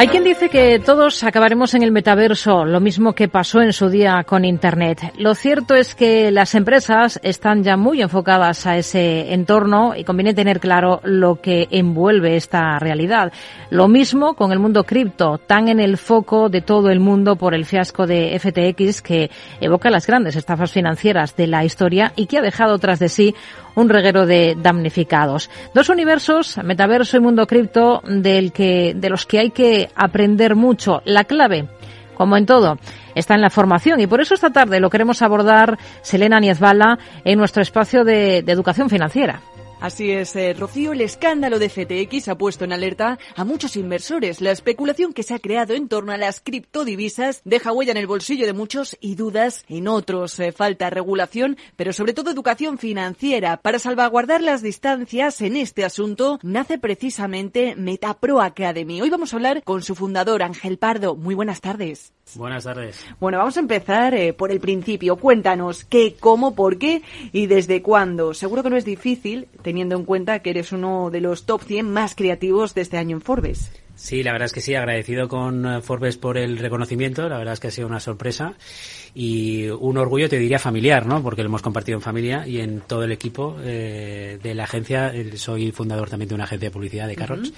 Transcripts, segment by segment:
Hay quien dice que todos acabaremos en el metaverso, lo mismo que pasó en su día con Internet. Lo cierto es que las empresas están ya muy enfocadas a ese entorno y conviene tener claro lo que envuelve esta realidad. Lo mismo con el mundo cripto, tan en el foco de todo el mundo por el fiasco de FTX que evoca las grandes estafas financieras de la historia y que ha dejado tras de sí un reguero de damnificados. Dos universos, metaverso y mundo cripto, del que, de los que hay que aprender mucho. La clave, como en todo, está en la formación y por eso esta tarde lo queremos abordar Selena Niezbala en nuestro espacio de, de educación financiera. Así es, eh, Rocío, el escándalo de FTX ha puesto en alerta a muchos inversores. La especulación que se ha creado en torno a las criptodivisas deja huella en el bolsillo de muchos y dudas en otros. Eh, falta regulación, pero sobre todo educación financiera. Para salvaguardar las distancias en este asunto, nace precisamente Metapro Academy. Hoy vamos a hablar con su fundador, Ángel Pardo. Muy buenas tardes. Buenas tardes. Bueno, vamos a empezar eh, por el principio. Cuéntanos qué, cómo, por qué y desde cuándo. Seguro que no es difícil teniendo en cuenta que eres uno de los top 100 más creativos de este año en Forbes. Sí, la verdad es que sí, agradecido con eh, Forbes por el reconocimiento, la verdad es que ha sido una sorpresa y un orgullo, te diría, familiar, ¿no? Porque lo hemos compartido en familia y en todo el equipo eh, de la agencia. Soy fundador también de una agencia de publicidad de Carrots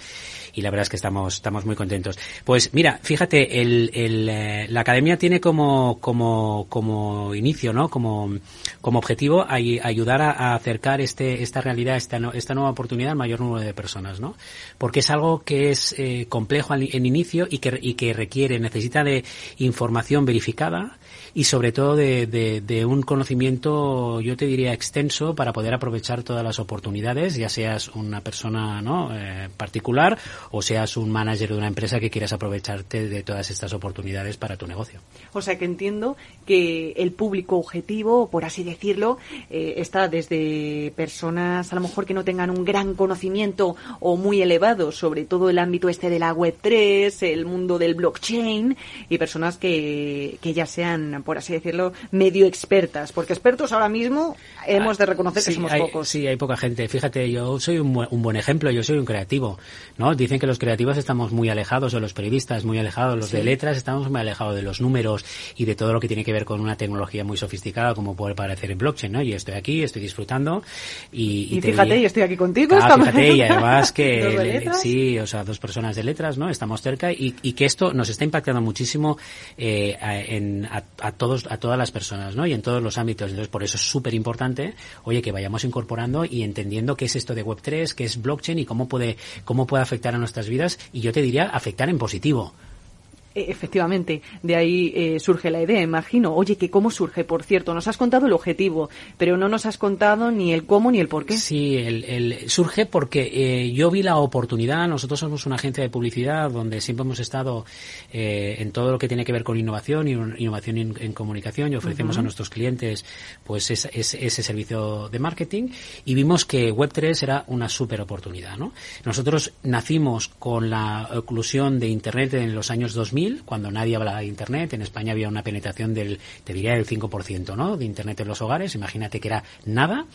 y la verdad es que estamos, estamos muy contentos. Pues mira, fíjate, el, el, eh, la academia tiene como, como, como inicio, ¿no? Como, como objetivo ay, ayudar a, a, acercar este, esta realidad, esta, esta nueva oportunidad al mayor número de personas, ¿no? Porque es algo que es eh, complejo en inicio y que, y que requiere, necesita de información verificada, y sobre todo de, de, de, un conocimiento, yo te diría, extenso para poder aprovechar todas las oportunidades, ya seas una persona ¿no? Eh, particular o seas un manager de una empresa que quieras aprovecharte de todas estas oportunidades para tu negocio. O sea que entiendo que el público objetivo, por así decirlo, eh, está desde personas a lo mejor que no tengan un gran conocimiento o muy elevado sobre todo el ámbito este de la Web3, el mundo del blockchain y personas que, que ya sean por así decirlo, medio expertas, porque expertos ahora mismo hemos de reconocer que sí, somos hay, pocos. Sí, hay poca gente. Fíjate, yo soy un, un, buen ejemplo, yo soy un creativo, ¿no? Dicen que los creativos estamos muy alejados, o los periodistas muy alejados, los sí. de letras estamos muy alejados de los números y de todo lo que tiene que ver con una tecnología muy sofisticada como puede parecer en blockchain, ¿no? Y estoy aquí, estoy disfrutando y... Y, y fíjate, diría, y estoy aquí contigo. Ah, fíjate, y además que... le, sí, o sea, dos personas de letras, ¿no? Estamos cerca y, y que esto nos está impactando muchísimo eh, en, a, a todos, a todas las personas, ¿no? Y en todos los ámbitos. Entonces, por eso es súper importante, oye, que vayamos incorporando y entendiendo qué es esto de Web3, qué es blockchain y cómo puede, cómo puede afectar a nuestras vidas. Y yo te diría, afectar en positivo. E, Efectivamente, de ahí eh, surge la idea, imagino. Oye, que cómo surge, por cierto, nos has contado el objetivo, pero no nos has contado ni el cómo ni el por qué. Sí, el, el surge porque eh, yo vi la oportunidad. Nosotros somos una agencia de publicidad donde siempre hemos estado eh, en todo lo que tiene que ver con innovación y innovación en, en comunicación y ofrecemos uh -huh. a nuestros clientes pues ese, ese, ese, servicio de marketing y vimos que Web3 era una súper oportunidad, ¿no? Nosotros nacimos con la oclusión de Internet en los años 2000 cuando nadie hablaba de Internet. En España había una penetración del, te diría, del 5%, ¿no? De Internet en los hogares. Imagínate que era nada.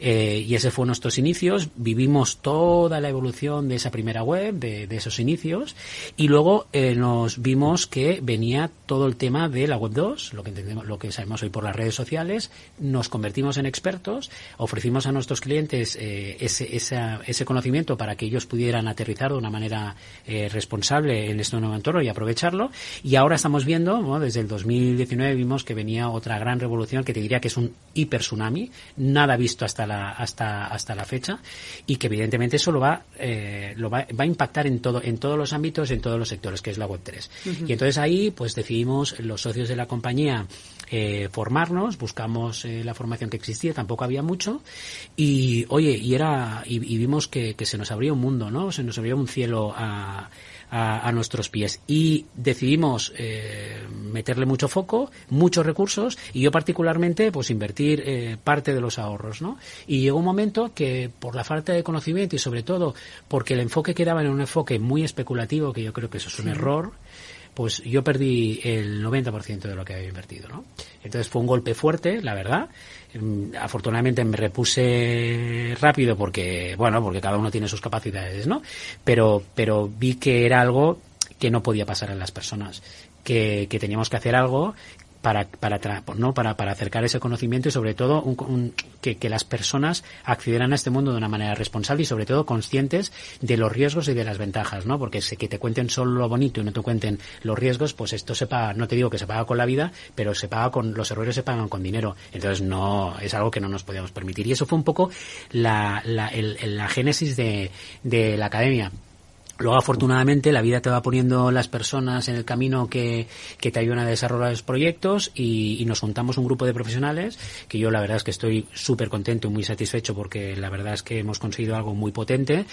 Eh, y ese fue nuestros inicios. Vivimos toda la evolución de esa primera web, de, esos inicios. Y luego eh, nos vimos que venía todo el tema de la web 2, lo que entendemos, lo que sabemos hoy por las redes sociales. Nos convertimos en expertos, ofrecimos a nuestros clientes eh, ese, esa, ese conocimiento para que ellos pudieran aterrizar de una manera eh, responsable en este nuevo entorno y aprovecharlo. Y ahora estamos viendo, desde el 2019 vimos que venía otra gran revolución que te diría que es un hiper tsunami, nada visto hasta la, hasta, hasta la fecha, y que evidentemente eso lo va, eh, lo va, va a impactar en todo, en todos los ámbitos, en todos los sectores, que es la web 3. Uh -huh. Y entonces ahí, pues decidimos los socios de la compañía eh, formarnos, buscamos eh, la formación que existía, tampoco había mucho, y oye, y era, y, y vimos que, que, se nos abría un mundo, ¿no? Se nos abría un cielo a, a, nuestros pies. Y decidimos eh, meterle mucho foco, muchos recursos y yo particularmente pues invertir eh, parte de los ahorros, ¿no? Y llegó un momento que por la falta de conocimiento y sobre todo porque el enfoque quedaba en un enfoque muy especulativo, que yo creo que eso es un error, pues yo perdí el 90% de lo que había invertido, ¿no? Entonces fue un golpe fuerte, la verdad. Mm, afortunadamente me repuse rápido porque, bueno, porque cada uno tiene sus capacidades, ¿no? Pero, pero vi que era algo que no podía pasar en las personas, que, que teníamos que hacer algo para, para, ¿no? para, para acercar ese conocimiento y sobre todo que, que, las personas accedieran a este mundo de una manera responsable y sobre todo conscientes de los riesgos y de las ventajas, ¿no? Porque si que te cuenten solo lo bonito y no te cuenten los riesgos, pues esto se paga, no te digo que se paga con la vida, pero se paga con, los errores se pagan con dinero. Entonces no, es algo que no nos podíamos permitir. Y eso fue un poco la, la, el, la génesis de, de la academia. Luego, afortunadamente, la vida te va poniendo las personas en el camino que, que te ayudan a desarrollar los proyectos y, y, nos juntamos un grupo de profesionales que yo la verdad es que estoy súper contento y muy satisfecho porque la verdad es que hemos conseguido algo muy potente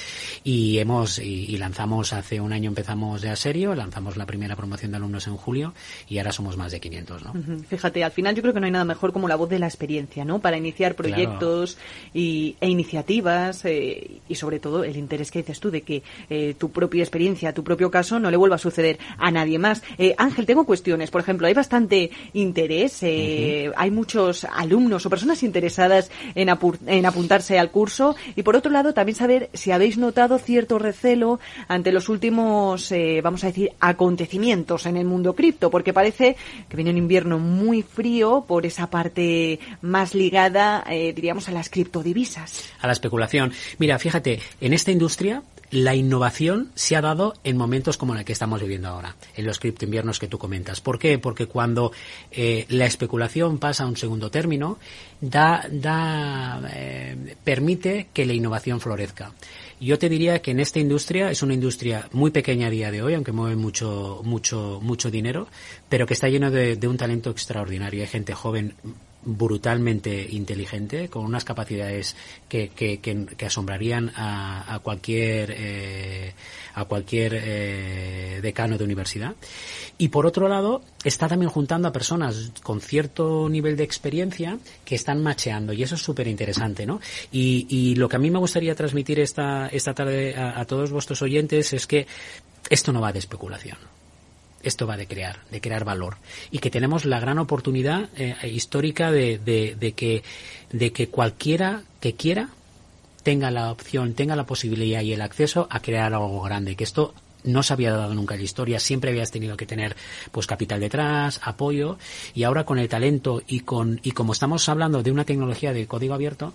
y hemos y, y, lanzamos hace un año empezamos de a serio, lanzamos la primera promoción de alumnos en julio y ahora somos más de 500, ¿no? Fíjate, al final yo creo que no hay nada mejor como la voz de la experiencia, ¿no? Para iniciar proyectos y, e iniciativas eh, y sobre todo el interés que dices tú de que eh, tu propia experiencia, tu propio caso, no le vuelva a suceder a nadie más. Eh, Ángel, tengo cuestiones. Por ejemplo, hay bastante interés, eh, hay muchos alumnos o personas interesadas en, en apuntarse al curso. Y por otro lado, también saber si habéis notado cierto recelo ante los últimos, eh, vamos a decir, acontecimientos en el mundo cripto, porque parece que viene un invierno muy frío por esa parte más ligada, diríamos, a las criptodivisas. A la especulación. Mira, fíjate, en esta industria la innovación se ha dado en momentos como el que estamos viviendo ahora, en los criptoinviernos que tú comentas. ¿Por qué? Porque cuando eh, la especulación pasa a un segundo término, da, da, eh, permite que la innovación florezca. Yo te diría que en esta industria es una industria muy pequeña a día de hoy, aunque mueve mucho, mucho, mucho dinero, pero que está lleno de, de un talento extraordinario. Hay gente joven brutalmente inteligente, con unas capacidades que, que, que, asombrarían a, a cualquier eh, a cualquier eh, decano de universidad. Y por otro lado, está también juntando a personas con cierto nivel de experiencia que están macheando, y eso es súper interesante, ¿no? Y, lo que a mí me gustaría transmitir esta, esta tarde a todos vuestros oyentes es que esto no va de especulación esto va de crear, de crear valor. Y que tenemos la gran oportunidad eh, histórica de, de, de, que, de que cualquiera que quiera tenga la opción, tenga la posibilidad y el acceso a crear algo grande. Que esto no se había dado nunca en la historia, siempre habías tenido que tener pues capital detrás, apoyo, y ahora con el talento y con, y como estamos hablando de una tecnología de código abierto,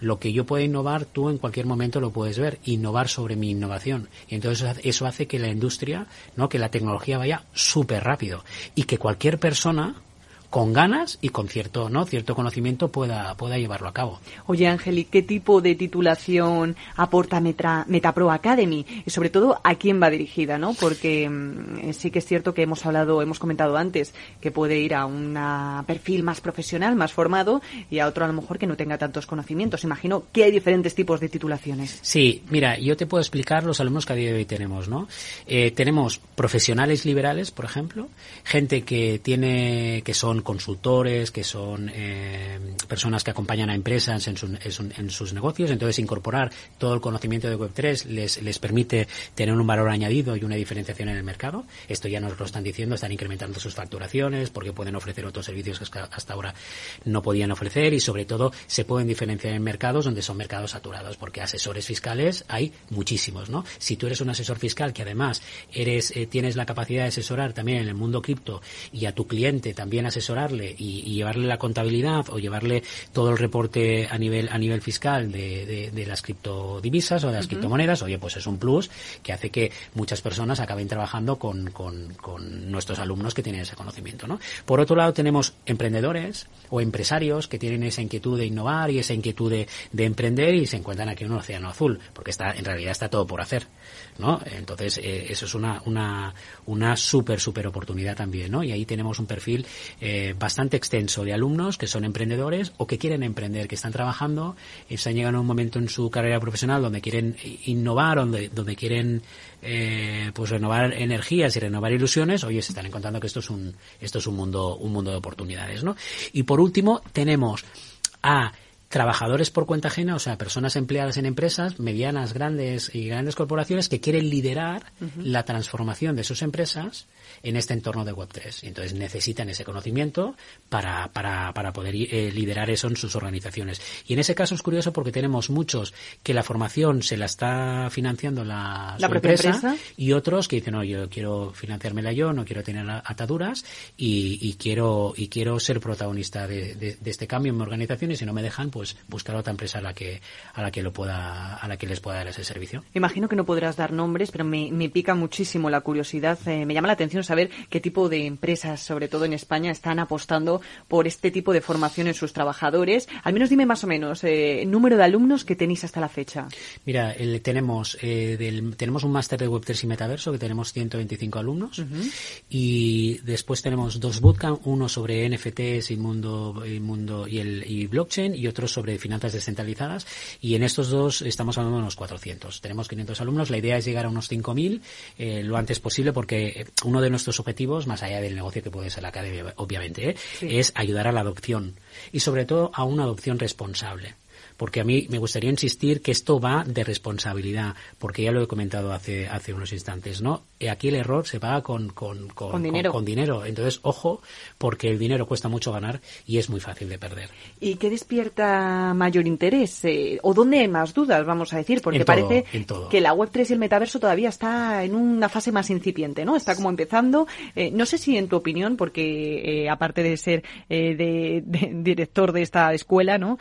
lo que yo pueda innovar, tú en cualquier momento lo puedes ver, innovar sobre mi innovación. Y entonces eso hace que la industria, ¿no? que la tecnología vaya súper rápido y que cualquier persona con ganas y con cierto no cierto conocimiento pueda pueda llevarlo a cabo. Oye Ángel, ¿y qué tipo de titulación aporta Meta, MetaPro Academy? Y sobre todo, ¿a quién va dirigida? ¿no? Porque mm, sí que es cierto que hemos hablado, hemos comentado antes, que puede ir a un perfil más profesional, más formado, y a otro a lo mejor que no tenga tantos conocimientos. Imagino que hay diferentes tipos de titulaciones. Sí, mira, yo te puedo explicar los alumnos que a día de hoy tenemos, ¿no? Eh, tenemos profesionales liberales, por ejemplo, gente que tiene, que son consultores, que son eh, personas que acompañan a empresas en, en, sus negocios. Entonces, incorporar todo el conocimiento de Web3 les, les permite tener un valor añadido y una diferenciación en el mercado. Esto ya nos lo están diciendo, están incrementando sus facturaciones porque pueden ofrecer otros servicios que hasta ahora no podían ofrecer y, sobre todo, se pueden diferenciar en mercados donde son mercados saturados porque asesores fiscales hay muchísimos, ¿no? Si tú eres un asesor fiscal que además eres, eh, tienes la capacidad de asesorar también en el mundo cripto y a tu cliente también asesorar y, llevarle la contabilidad o llevarle todo el reporte a nivel a nivel fiscal de, de, las criptodivisas o de las criptomonedas, oye, pues es un plus que hace que muchas personas acaben trabajando con, con, con nuestros alumnos que tienen ese conocimiento, ¿no? Por otro lado, tenemos emprendedores o empresarios que tienen esa inquietud de innovar y esa inquietud de, de emprender y se encuentran aquí en un océano azul, porque está, en realidad está todo por hacer. ¿No? Entonces, eh, eso es una, una, una súper, súper oportunidad también, ¿no? Y ahí tenemos un perfil eh, eh, bastante extenso de alumnos que son emprendedores o que quieren emprender, que están trabajando, y están llegando a un momento en su carrera profesional donde quieren innovar, donde, donde quieren eh, pues renovar energías y renovar ilusiones, oye, se están encontrando que esto es un, esto es un mundo, un mundo de oportunidades, ¿no? Y por último, tenemos a trabajadores por cuenta ajena, o sea, personas empleadas en empresas medianas, grandes y grandes corporaciones que quieren liderar la transformación de sus empresas en este entorno de Web3. Y entonces necesitan ese conocimiento para, para, para poder eh, liderar eso en sus organizaciones. Y en ese caso es curioso porque tenemos muchos que la formación se la está financiando la, ¿La empresa, y otros que dicen, no, yo quiero financiármela yo, no quiero tener ataduras y, y quiero y quiero ser protagonista de, de, este cambio en mi organización y si no me dejan, pues buscar otra empresa a la que a la que lo pueda a la que les pueda dar ese servicio. Imagino que no podrás dar nombres, pero me, me pica muchísimo la curiosidad, eh, me llama la atención saber qué tipo de empresas, sobre todo en España, están apostando por este tipo de formación en sus trabajadores. Al menos dime más o menos eh, número de alumnos que tenéis hasta la fecha. Mira, el, tenemos eh, del, tenemos un máster de Web3 y Metaverso que tenemos 125 alumnos y después tenemos dos bootcamp, uno sobre NFTs y mundo y mundo y el y blockchain y otro sobre finanzas descentralizadas y en estos dos estamos hablando de unos 400. Tenemos 500 alumnos. La idea es llegar a unos 5.000 eh, lo antes posible porque uno de nuestros objetivos, más allá del negocio que puede ser la academia, obviamente, ¿eh? es ayudar a la adopción y sobre todo a una adopción responsable porque a mí me gustaría insistir que esto va de responsabilidad, porque ya lo he comentado hace, hace unos instantes, ¿no? Aquí el error se paga con, con, con, dinero. Con, dinero. Entonces, ojo, porque el dinero cuesta mucho ganar y es muy fácil de perder. ¿Y qué despierta mayor interés? Eh, ¿O dónde hay más dudas, vamos a decir? Porque parece que la Web3 y el metaverso todavía está en una fase más incipiente, ¿no? Está como empezando. Eh, no sé si en tu opinión, porque eh, aparte de ser de, director de esta escuela, ¿no?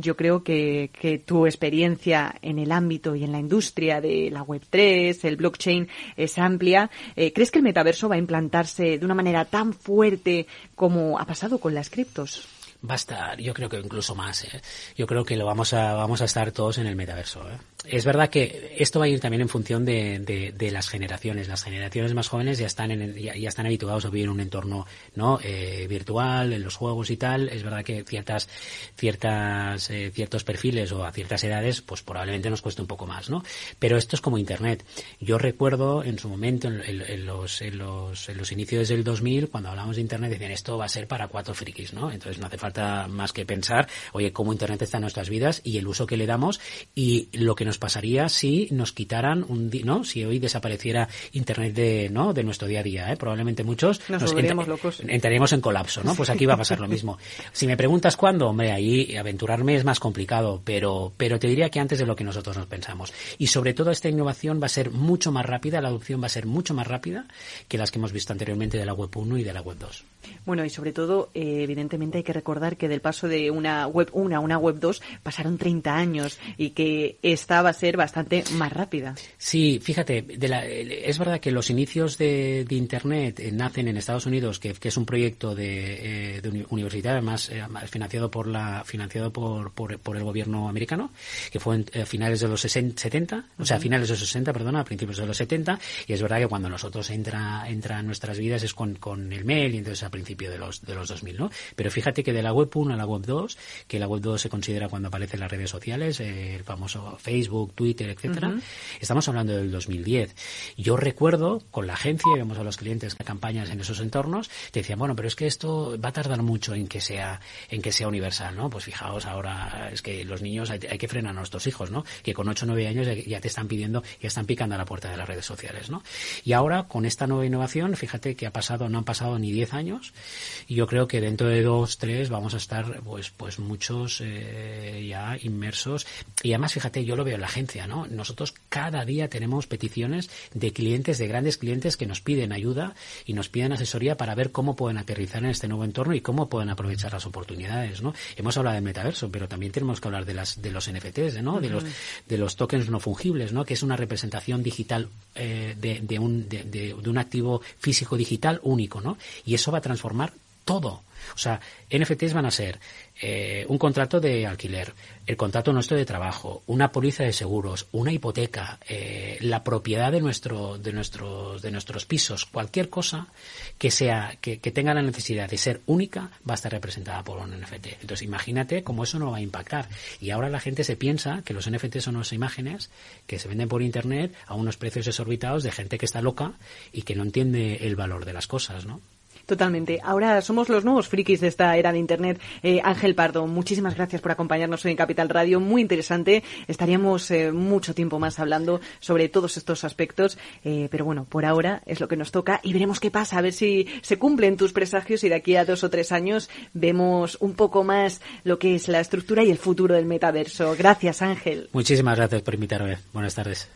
Yo creo que, que tu experiencia en el ámbito y en la industria de la Web3, el blockchain, es amplia. Eh, ¿Crees que el metaverso va a implantarse de una manera tan fuerte como ha pasado con las criptos? Va a estar, yo creo que incluso más. ¿eh? Yo creo que lo vamos a, vamos a estar todos en el metaverso. ¿eh? es verdad que esto va a ir también en función de, de, las generaciones. Las generaciones más jóvenes ya están en ya, están habituados a vivir en un entorno no eh, virtual, en los juegos y tal. Es verdad que ciertas ciertas eh, ciertos perfiles o a ciertas edades, pues probablemente nos cueste un poco más, ¿no? Pero esto es como Internet. Yo recuerdo en su momento, en, los, en, los, en los inicios del 2000, cuando hablamos de Internet, decían esto va a ser para cuatro frikis, ¿no? Entonces no hace falta más que pensar, oye, cómo Internet está en nuestras vidas y el uso que le damos y lo que nos pasaría si nos quitaran un no si hoy desapareciera internet de no de nuestro día a día ¿eh? probablemente muchos nos, locos. entraríamos en colapso no pues aquí va a pasar lo mismo. Si me preguntas cuándo hombre ahí aventurarme es más complicado pero pero te diría que antes de lo que nosotros nos pensamos. Y sobre todo esta innovación va a ser mucho más rápida la adopción va a ser mucho más rápida que las que hemos visto anteriormente de la web 1 y de la web 2 bueno y sobre todo eh, evidentemente hay que recordar que del paso de una web 1 a una web 2 pasaron 30 años y que estaba va a ser bastante más rápida. Sí, fíjate, de la, es verdad que los inicios de, de Internet eh, nacen en Estados Unidos, que, que es un proyecto de, eh, de universidad, además eh, financiado por la financiado por, por, por, el gobierno americano, que fue a eh, finales de los 60, 70, o sea, a finales de los 60, perdona, a principios de los 70, y es verdad que cuando nosotros entra, entra en nuestras vidas es con, con el mail y entonces a principios de los, de los 2000, ¿no? Pero fíjate que de la web 1 a la web 2, que la web 2 se considera cuando aparecen las redes sociales, el famoso Facebook, Twitter, etcétera. Estamos hablando del 2010. Yo recuerdo con la agencia, vemos a los clientes que campañas en esos entornos, te decían, bueno, pero es que esto va a tardar mucho en que sea en que sea universal, ¿no? Pues fijaos ahora es que los niños hay, que frenar a nuestros hijos, ¿no? Que con 8 o 9 años ya, te están pidiendo, ya están picando a la puerta de las redes sociales, ¿no? Y ahora con esta nueva innovación, fíjate que ha pasado, no han pasado ni 10 años y yo creo que dentro de 2, 3 vamos a estar pues pues muchos eh, ya inmersos y además fíjate, yo lo veo en la agencia, ¿no? Nosotros cada día tenemos peticiones de clientes, de grandes clientes que nos piden ayuda y nos piden asesoría para ver cómo pueden aterrizar en este nuevo entorno y cómo pueden aprovechar las oportunidades, ¿no? Hemos hablado del metaverso, pero también tenemos que hablar de las de los NFTs, ¿no? De los de los tokens no fungibles, ¿no? Que es una representación digital eh, de, de, un de, de un activo físico digital único, ¿no? Y eso va a transformar todo. O sea, NFTs van a ser eh, un contrato de alquiler, el contrato nuestro de trabajo, una póliza de seguros, una hipoteca, eh, la propiedad de nuestro, de nuestros, de nuestros pisos, cualquier cosa que sea, que, que, tenga la necesidad de ser única, va a estar representada por un NFT. Entonces, imagínate cómo eso no va a impactar. Y ahora la gente se piensa que los NFT son unas imágenes que se venden por internet a unos precios desorbitados de gente que está loca y que no entiende el valor de las cosas, ¿no? Totalmente. Ahora somos los nuevos frikis de esta era de Internet. Eh, Ángel Pardo, muchísimas gracias por acompañarnos hoy en Capital Radio. Muy interesante. Estaríamos eh, mucho tiempo más hablando sobre todos estos aspectos. Eh, pero bueno, por ahora es lo que nos toca y veremos qué pasa. A ver si se cumplen tus presagios y de aquí a dos o tres años vemos un poco más lo que es la estructura y el futuro del metaverso. Gracias, Ángel. Muchísimas gracias por invitarme. Buenas tardes.